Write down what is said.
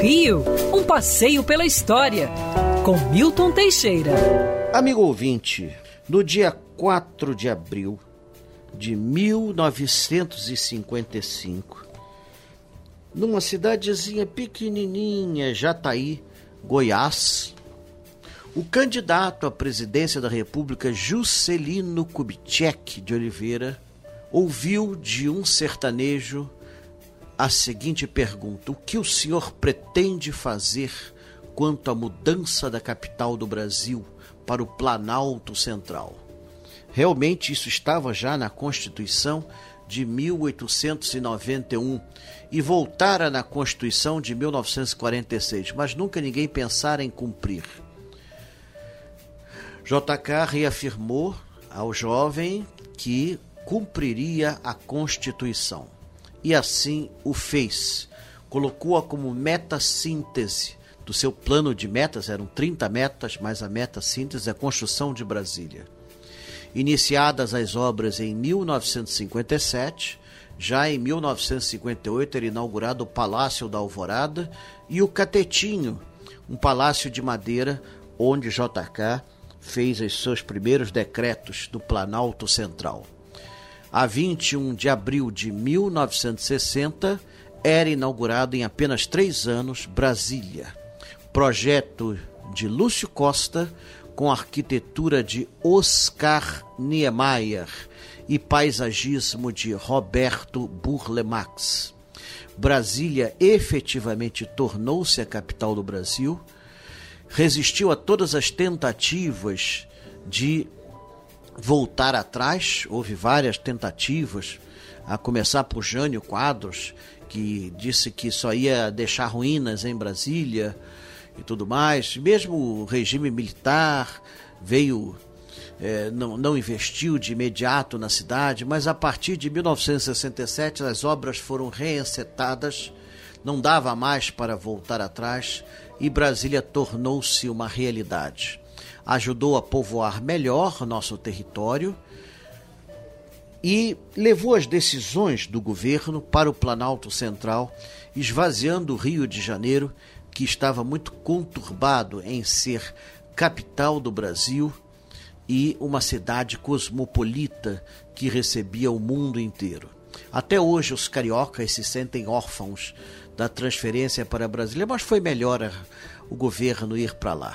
Rio, um passeio pela história, com Milton Teixeira. Amigo ouvinte, no dia 4 de abril de 1955, numa cidadezinha pequenininha, Jataí, Goiás, o candidato à presidência da República, Juscelino Kubitschek de Oliveira, ouviu de um sertanejo a seguinte pergunta: O que o senhor pretende fazer quanto à mudança da capital do Brasil para o Planalto Central? Realmente isso estava já na Constituição de 1891 e voltara na Constituição de 1946, mas nunca ninguém pensara em cumprir. JK reafirmou ao jovem que cumpriria a Constituição e assim o fez. Colocou-a como meta-síntese do seu plano de metas, eram 30 metas, mas a meta-síntese é a construção de Brasília. Iniciadas as obras em 1957, já em 1958 era inaugurado o Palácio da Alvorada e o Catetinho, um palácio de madeira onde JK fez os seus primeiros decretos do Planalto Central a 21 de abril de 1960, era inaugurado em apenas três anos Brasília. Projeto de Lúcio Costa, com arquitetura de Oscar Niemeyer e paisagismo de Roberto Burlemax. Brasília efetivamente tornou-se a capital do Brasil, resistiu a todas as tentativas de voltar atrás. Houve várias tentativas, a começar por Jânio Quadros, que disse que só ia deixar ruínas em Brasília e tudo mais. Mesmo o regime militar veio, é, não, não investiu de imediato na cidade, mas a partir de 1967 as obras foram reencetadas, não dava mais para voltar atrás e Brasília tornou-se uma realidade ajudou a povoar melhor nosso território e levou as decisões do governo para o Planalto Central, esvaziando o Rio de Janeiro, que estava muito conturbado em ser capital do Brasil e uma cidade cosmopolita que recebia o mundo inteiro. Até hoje os cariocas se sentem órfãos da transferência para Brasília, mas foi melhor o governo ir para lá.